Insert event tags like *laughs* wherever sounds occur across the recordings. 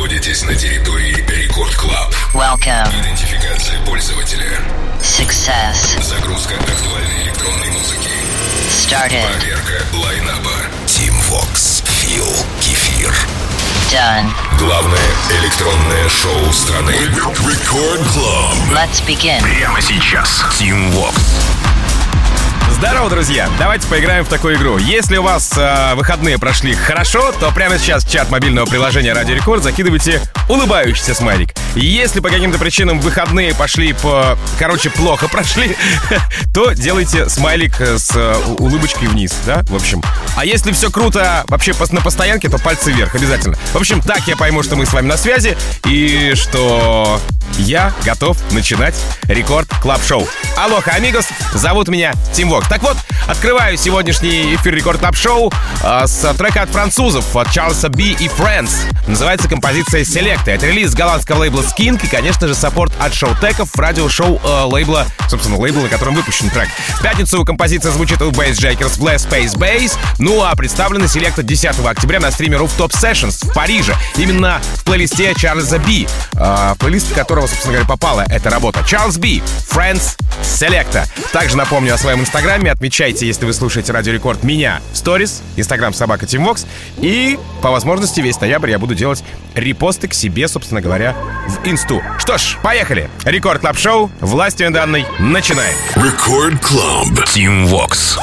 находитесь на территории Record Club. Welcome. Идентификация пользователя. Success. Загрузка актуальной электронной музыки. Started. Проверка line-up а. Tim Vox. Feel. Кефир. Done. Главное электронное шоу страны. Record Club. Let's begin. Прямо сейчас. Tim Vox. Здорово, друзья! Давайте поиграем в такую игру. Если у вас э, выходные прошли хорошо, то прямо сейчас в чат мобильного приложения Радио Рекорд закидывайте улыбающийся смайлик. Если по каким-то причинам выходные пошли по... Короче, плохо прошли, *laughs* то делайте смайлик с э, улыбочкой вниз, да? В общем. А если все круто вообще на постоянке, то пальцы вверх обязательно. В общем, так я пойму, что мы с вами на связи и что я готов начинать рекорд клаб шоу. Алоха, амигос, зовут меня Тим Вокс. Так вот, открываю сегодняшний эфир рекорд клаб шоу э, с трека от французов, от Charles B и Friends. Называется композиция Selecta. Это релиз голландского лейбла Skink и, конечно же, саппорт от Showtek ов, радиошоу э, лейбла, собственно, лейбла, на котором выпущен трек. В пятницу композиция звучит у Bass Jackers в Last Space Bass, ну а представлена Selecta 10 октября на стриме Rooftop Sessions в Париже. Именно в плейлисте Charles B, э, в плейлист которого, собственно говоря, попала эта работа. Charles B, Friends, Selecta. Также напомню о своем инстаграме. Отмечайте, если вы слушаете Радио Рекорд, меня в сторис, инстаграм собака timvox. И по возможности весь ноябрь я буду делать репосты к себе, собственно говоря, в инсту. Что ж, поехали. Record Club Show, властью данной, начинаем. Record Club. Tim Vox.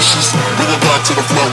Vicious. Bring it back to the flow,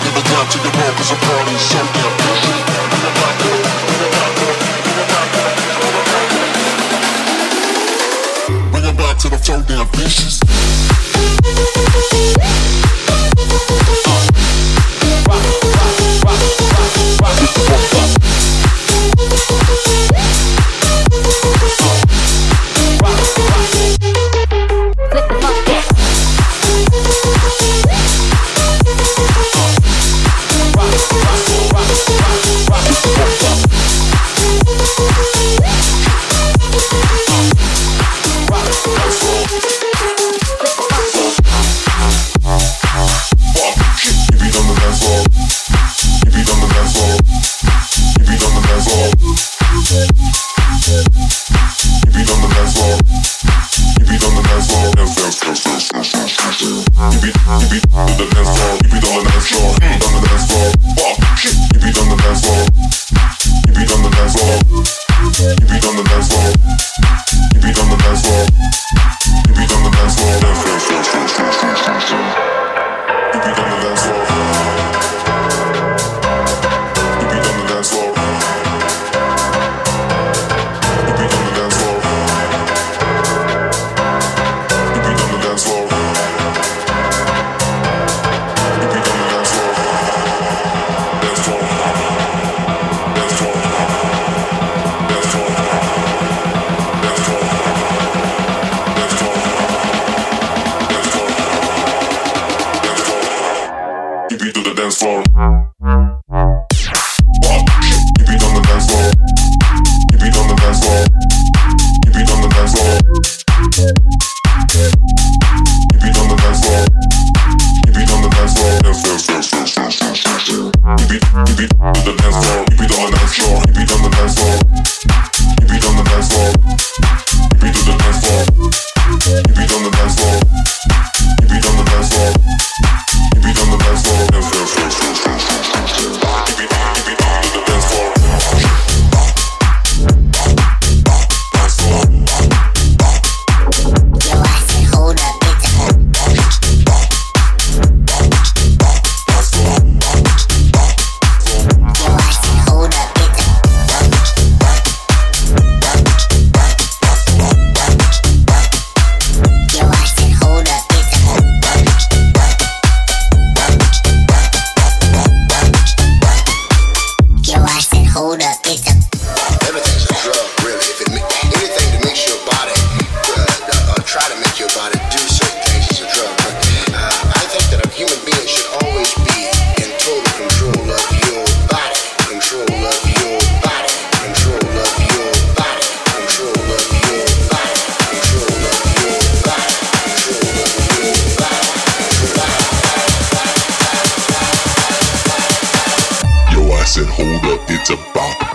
said, hold up, it's a bop.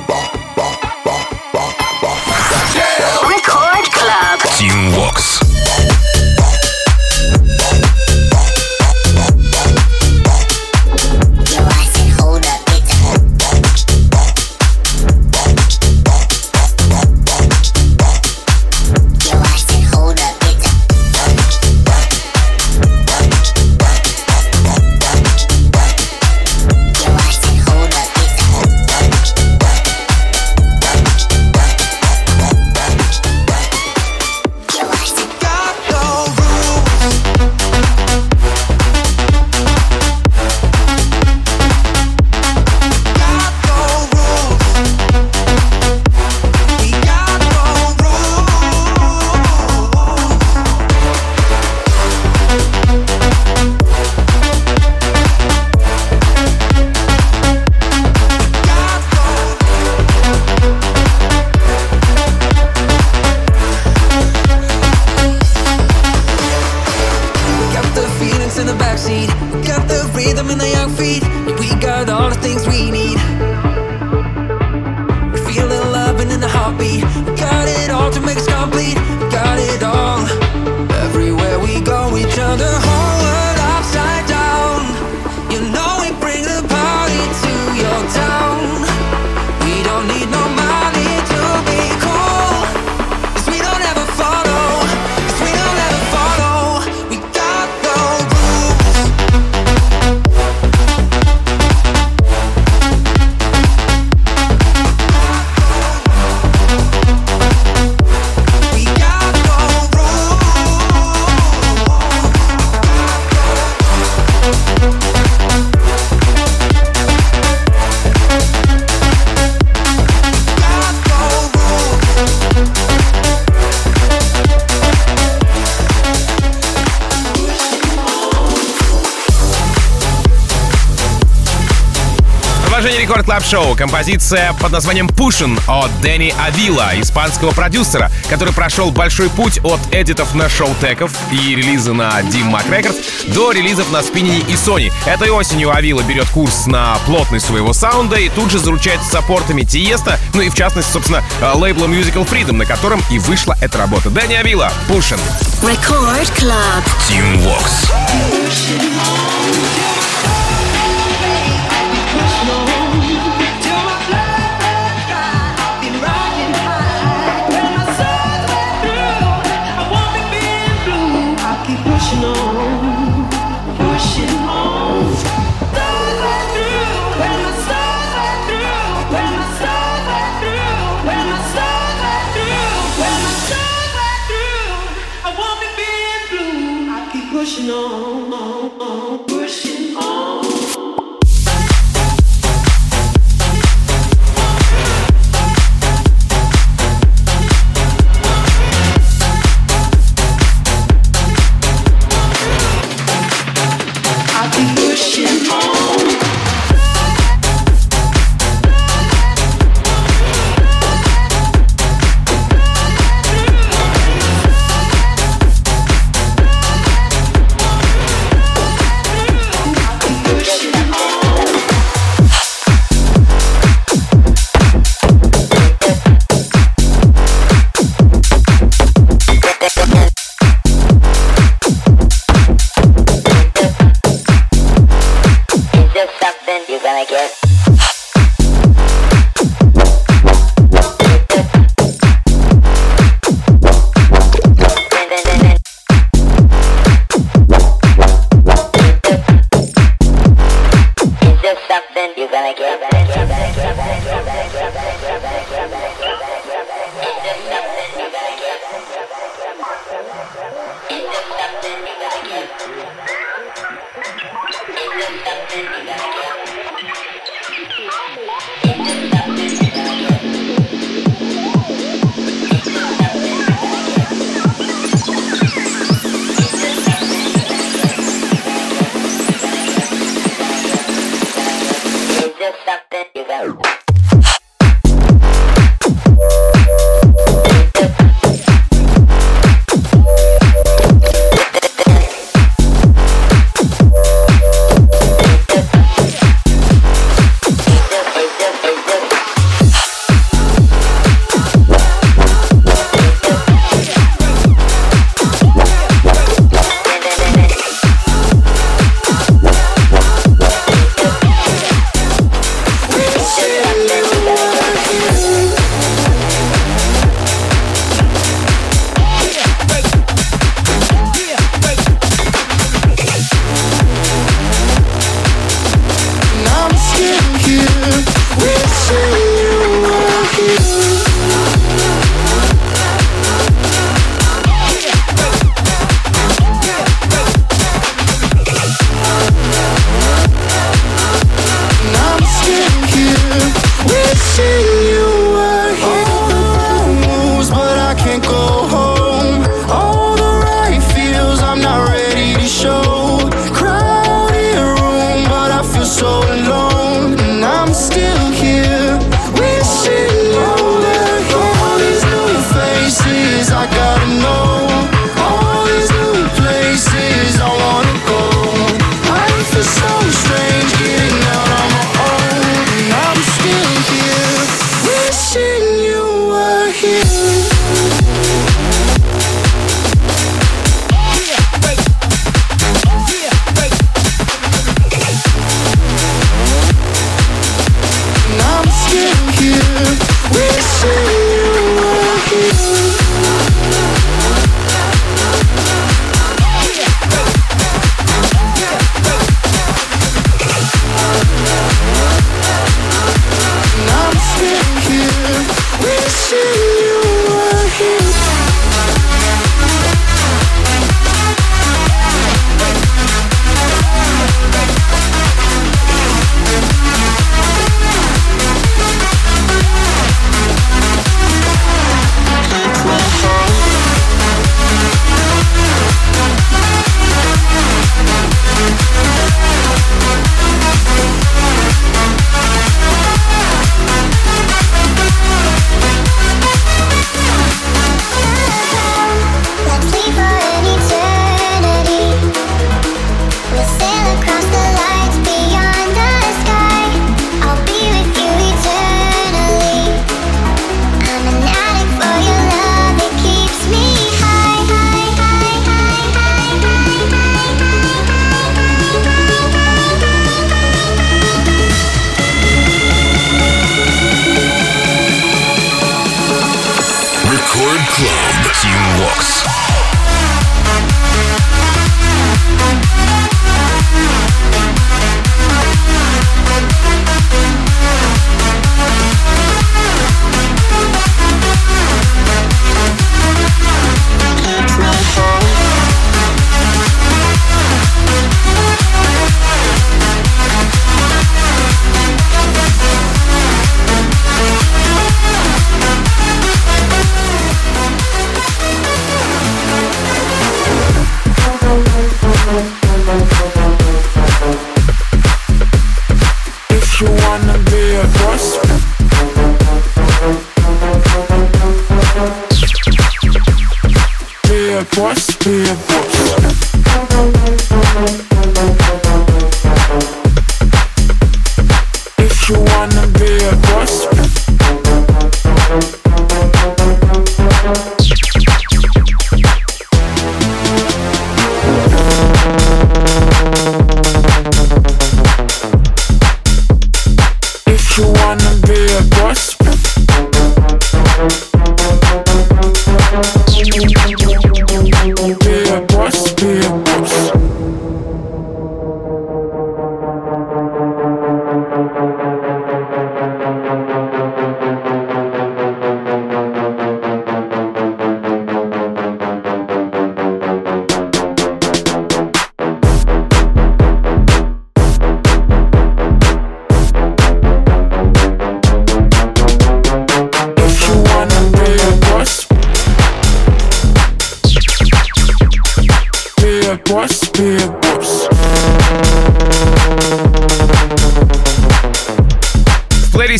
Summer Club Show. Композиция под названием «Pushin» от Дэнни Авила, испанского продюсера, который прошел большой путь от эдитов на шоу-теков и релиза на Dim Mac Records до релизов на Спинине и Sony. Этой осенью Авила берет курс на плотность своего саунда и тут же заручается саппортами Тиеста, ну и в частности, собственно, э, лейблом Musical Freedom, на котором и вышла эта работа. Дэнни Авила, «Pushin». Record Club. Team Walks.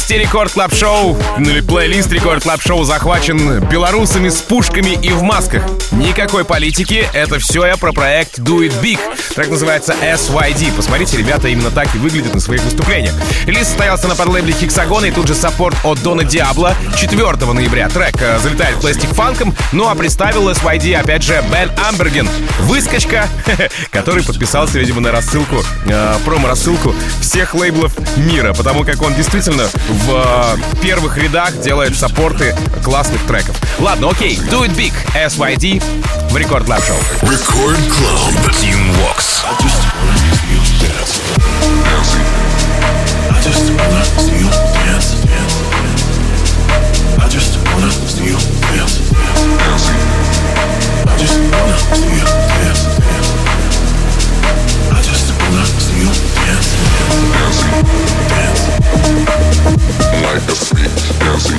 Плейлисте Record Club Show, ну или плейлист Record Club Show захвачен белорусами с пушками и в масках. Никакой политики, это все я про проект Do It Big. Трек называется SYD. Посмотрите, ребята именно так и выглядят на своих выступлениях. Релиз состоялся на подлейбле Hexagon а и тут же саппорт от Дона Диабло. 4 ноября трек э, залетает Plastik Funk ом, ну а представил SYD опять же Ben Ambergen. Выскочка, *laughs* который подписался, видимо, на рассылку, э, промо-рассылку всех лейблов мира, потому как он действительно в первых рядах делает саппорты классных треков. Ладно, окей, Do It Big, SYD в Record Club Show. Record Club. Tim Vox. Freak dancing. Wanna see you dance. Dancing. Like a freak dancing.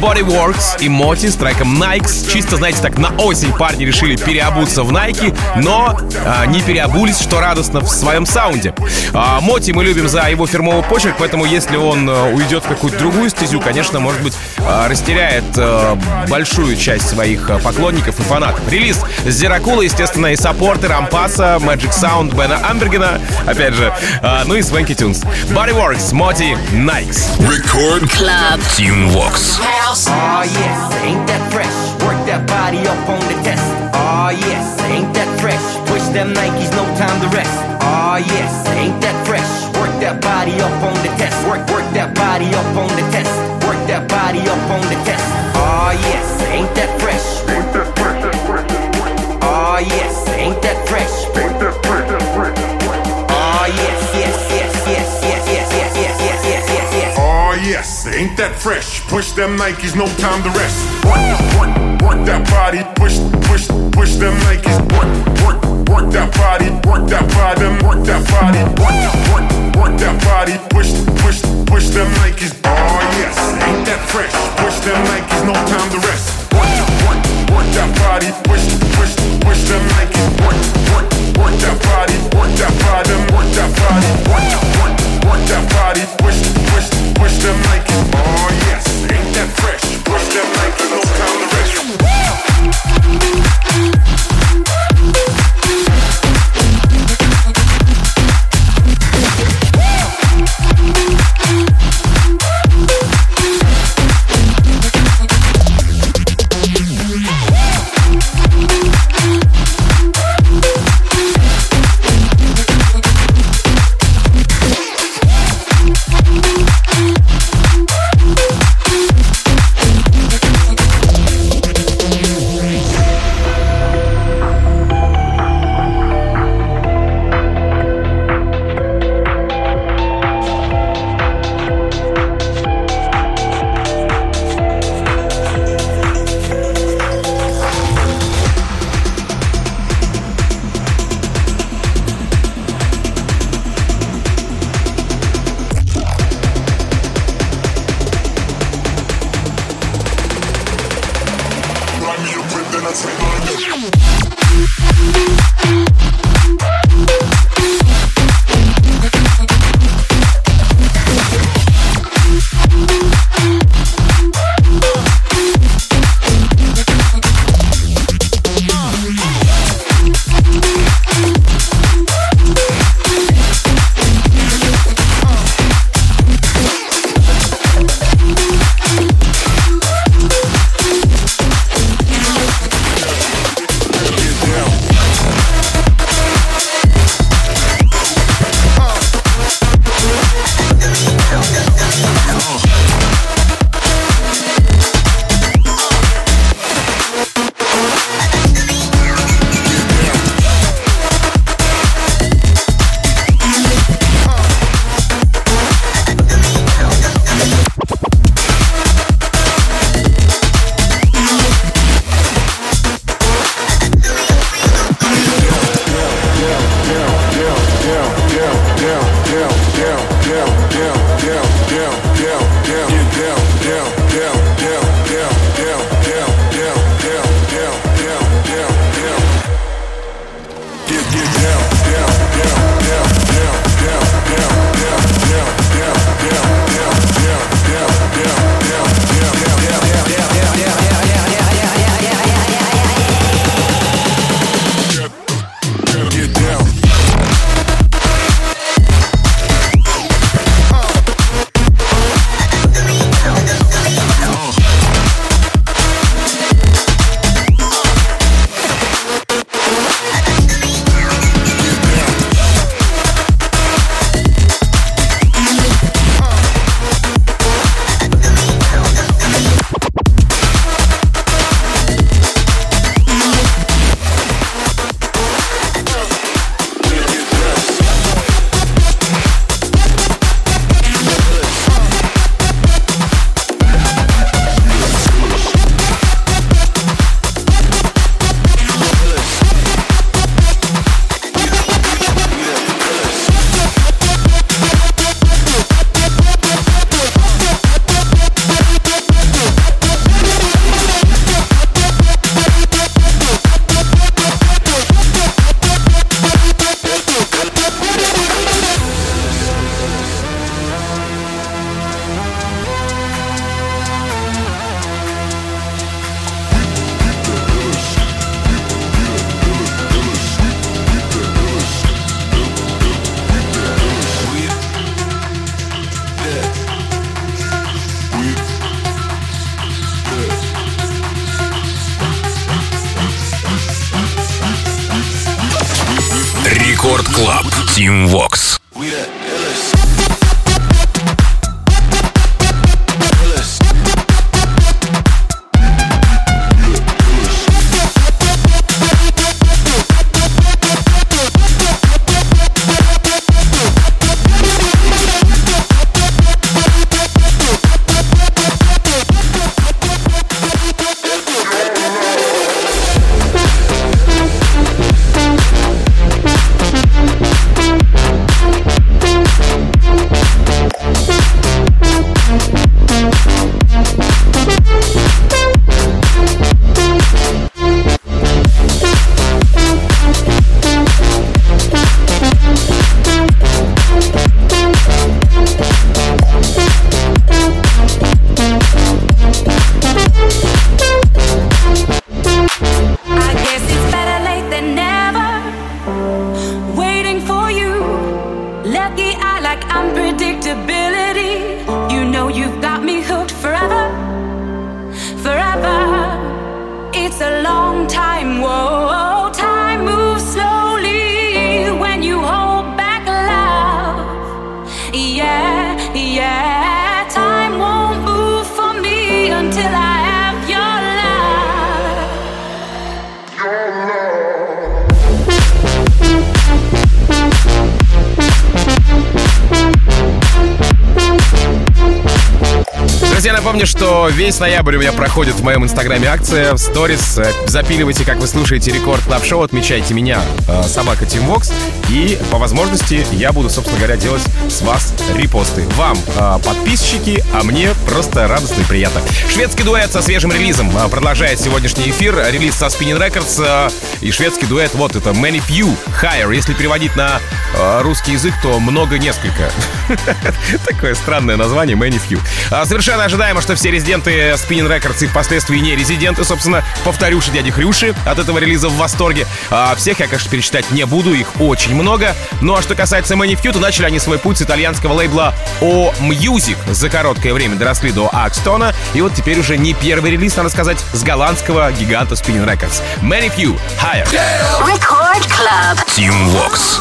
Bodyworks и Моти с треком Nikes. Чисто, знаете, так на осень парни решили переобуться в Nike, но а, не переобулись, что радостно в своем саунде. А, Моти мы любим за его фирмовый почерк, поэтому если он а, уйдет в какую-то другую стезю, конечно, может быть, растеряет а, большую часть своих а, поклонников и фанатов. Релиз Зеракула, естественно, и саппорты Рампаса, Magic Sound, Бена Амбергена, опять же, а, ну и Свенки Тюнс. Bodyworks, Моти, Nikes. Record Club. Team Vox. Oh yes, ain't that fresh? Work that body up on the test. Oh yes, ain't that fresh? Push them Nikes, no time to rest. Oh yes, ain't that fresh? Work that body up on the test. Work, work that body up on the test. That body up on the test. Oh yes, ain't that fresh? Oh yes, ain't that fresh? Oh yes, yes, yes, yes, yes, yes, yes, yes, yes, yes, yes, yes. Oh yes, ain't that fresh? Push them Nikes, no time to rest. Work, work, work that body, push, push, push them Nikes. Work, work, work that body, work that body, напомню, что весь ноябрь у меня проходит в моем инстаграме акция в сторис. Э, Запиливайте, как вы слушаете рекорд клаб шоу отмечайте меня, э, собака Тим Вокс, и по возможности я буду, собственно говоря, делать с вас репосты. Вам э, подписчики, а мне просто радостно и приятно. Шведский дуэт со свежим релизом продолжает сегодняшний эфир. Релиз со Spinning Records и шведский дуэт, вот это Many Few Higher. Если переводить на русский язык, то много несколько. *laughs* Такое странное название Many Few. А, Совершенно ожидаемо, что все резиденты Spinning Records и впоследствии не резиденты, собственно, повторюши дяди Хрюши от этого релиза в восторге. А всех я, конечно, перечитать не буду, их очень много. Ну а что касается Many Few, то начали они свой путь с итальянского лейбла O Music. За короткое время доросли до Акстона. И вот теперь уже не первый релиз, надо сказать, с голландского гиганта Spinning Records. Many Few Higher. Record Club. Тим Вокс.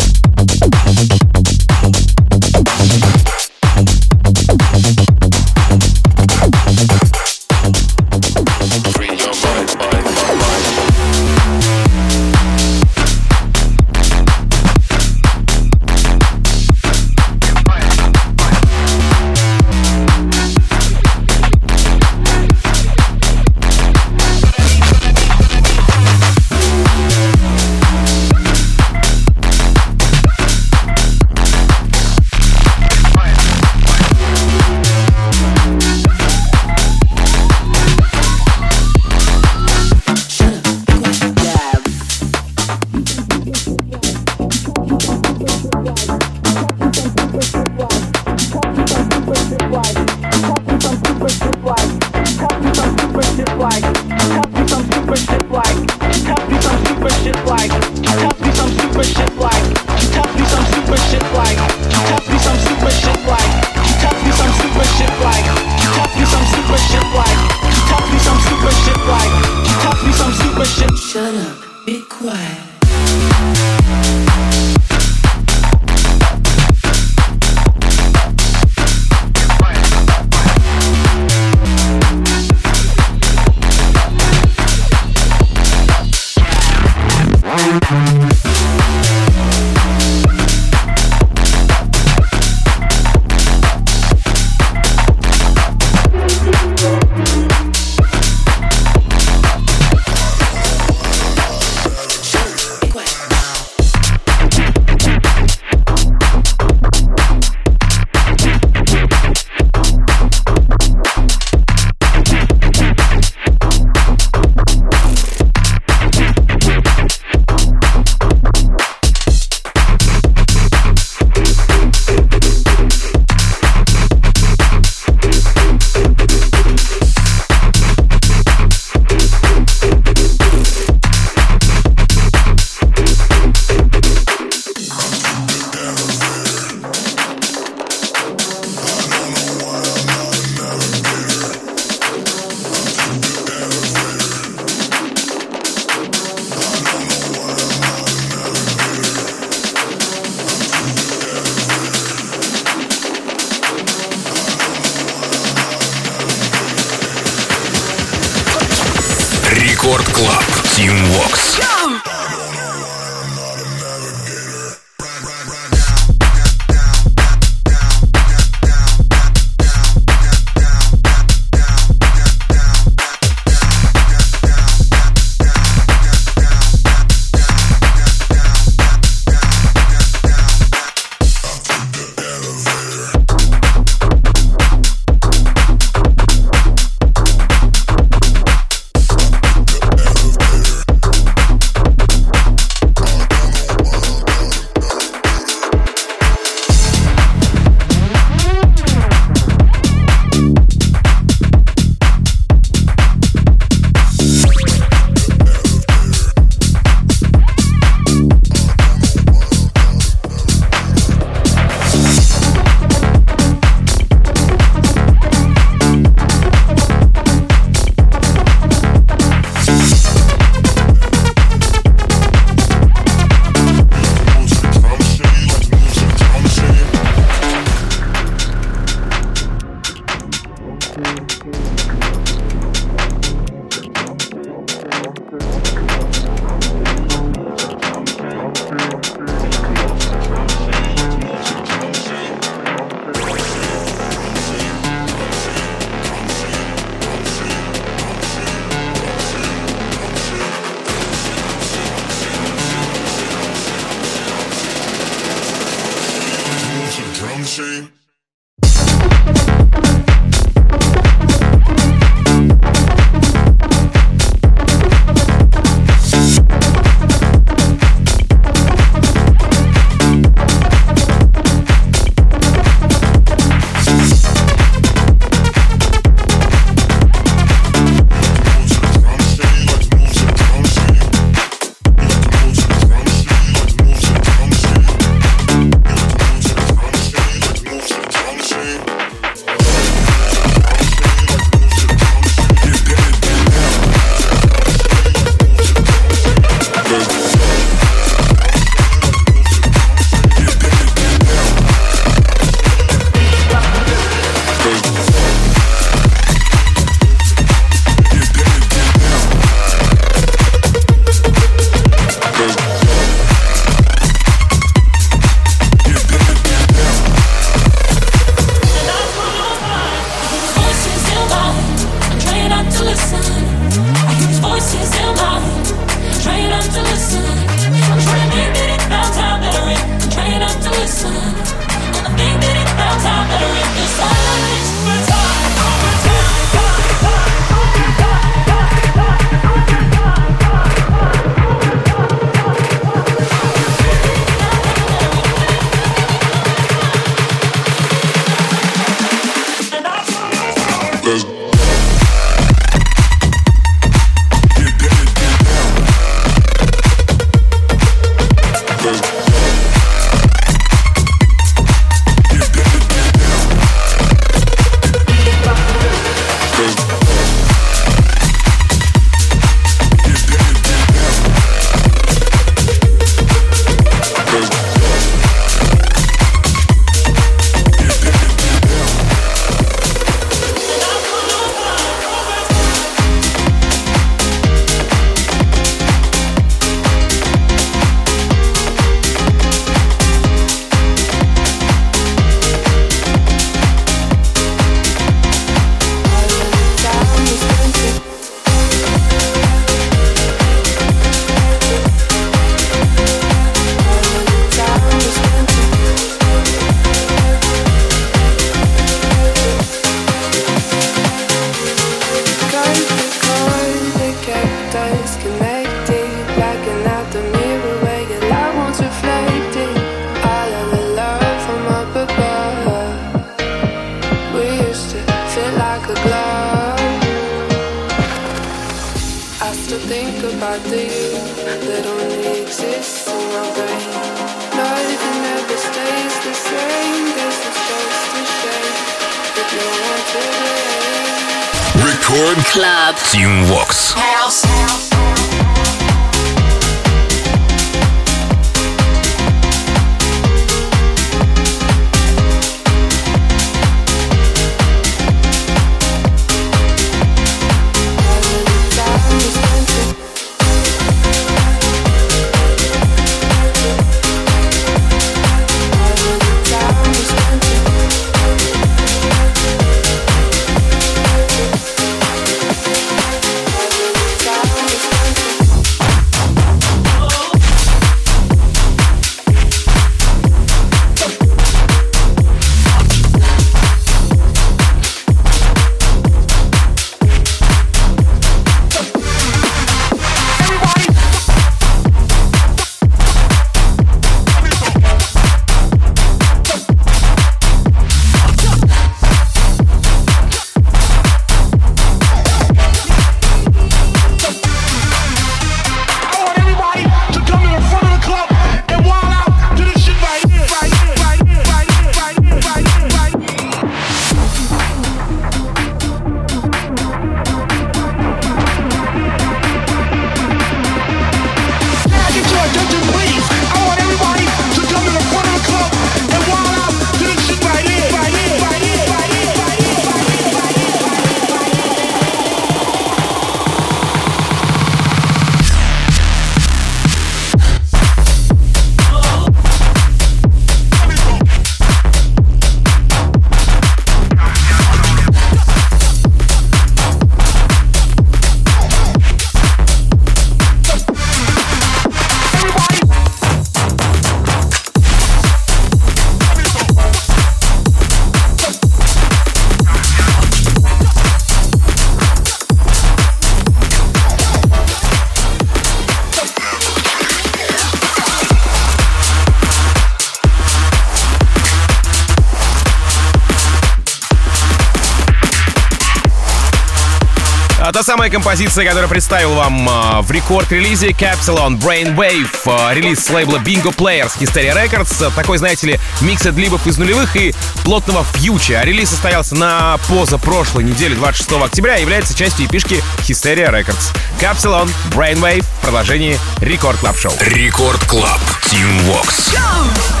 Композиция, которую представил вам а, в рекорд-релизе Capsule on Brainwave, а, релиз с лейбла Bingo Players Hysteria Records. Такой, знаете ли, микс эдлибов из нулевых и плотного фьюча. А Релиз состоялся на позапрошлой неделе, 26 октября, и является частью эпишки Hysteria Records. Capsule on Brainwave в продолжении Record Club Show. Record Club. Tim Vox.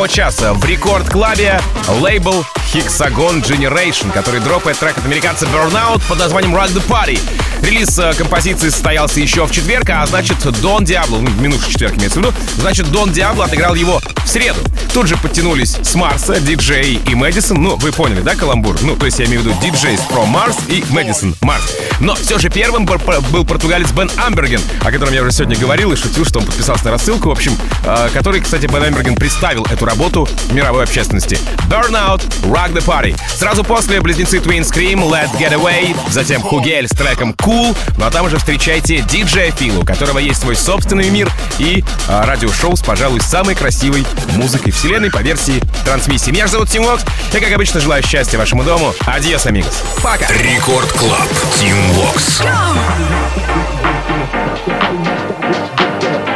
Моего часа в рекорд-клабе лейбл Hexagon Generation, который дропает трек от американца Burnout под названием Rock the Party. Релиз э, композиции состоялся еще в четверг, а значит Дон Диабло, ну, минувший четверг имеется в виду, значит Дон Диабло отыграл его в среду. Тут же подтянулись с Марса, диджей и Мэдисон. Ну, вы поняли, да, каламбур? Ну, то есть я имею в виду диджейс from Mars и Мэдисон Марс. Но все же первым был, португалец Бен Амберген, о котором я уже сегодня говорил и шутил, что он подписался на рассылку, в общем, э, который, кстати, Ben Ambergen представил эту работу мировой общественности. Burnout, Rock the Party. Сразу после близнецы Twin Scream, Let's Get Away, затем Hugel с треком Cool, ну а там уже встречайте диджея Feel у, у которого есть свой собственный мир и э, радиошоу с, пожалуй, самой красивой музыкой вселенной по версии трансмиссии. Меня же зовут Tim Vox. Я, как обычно, желаю счастья вашему дому. Adiós, amigos. Пока. Record Club. Tim Vox.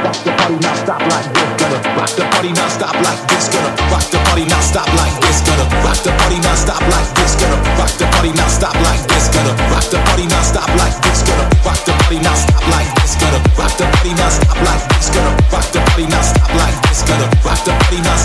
Rock the party not stop like this. Gonna rock the party not stop like this. Gonna rock the party not stop like this. Gonna rock the party not stop like this. Gonna rock the party not stop like this. Gonna rock the party not stop like this. Gonna rock the party not stop like this. Gonna rock the party not stop like this. Gonna rock the party not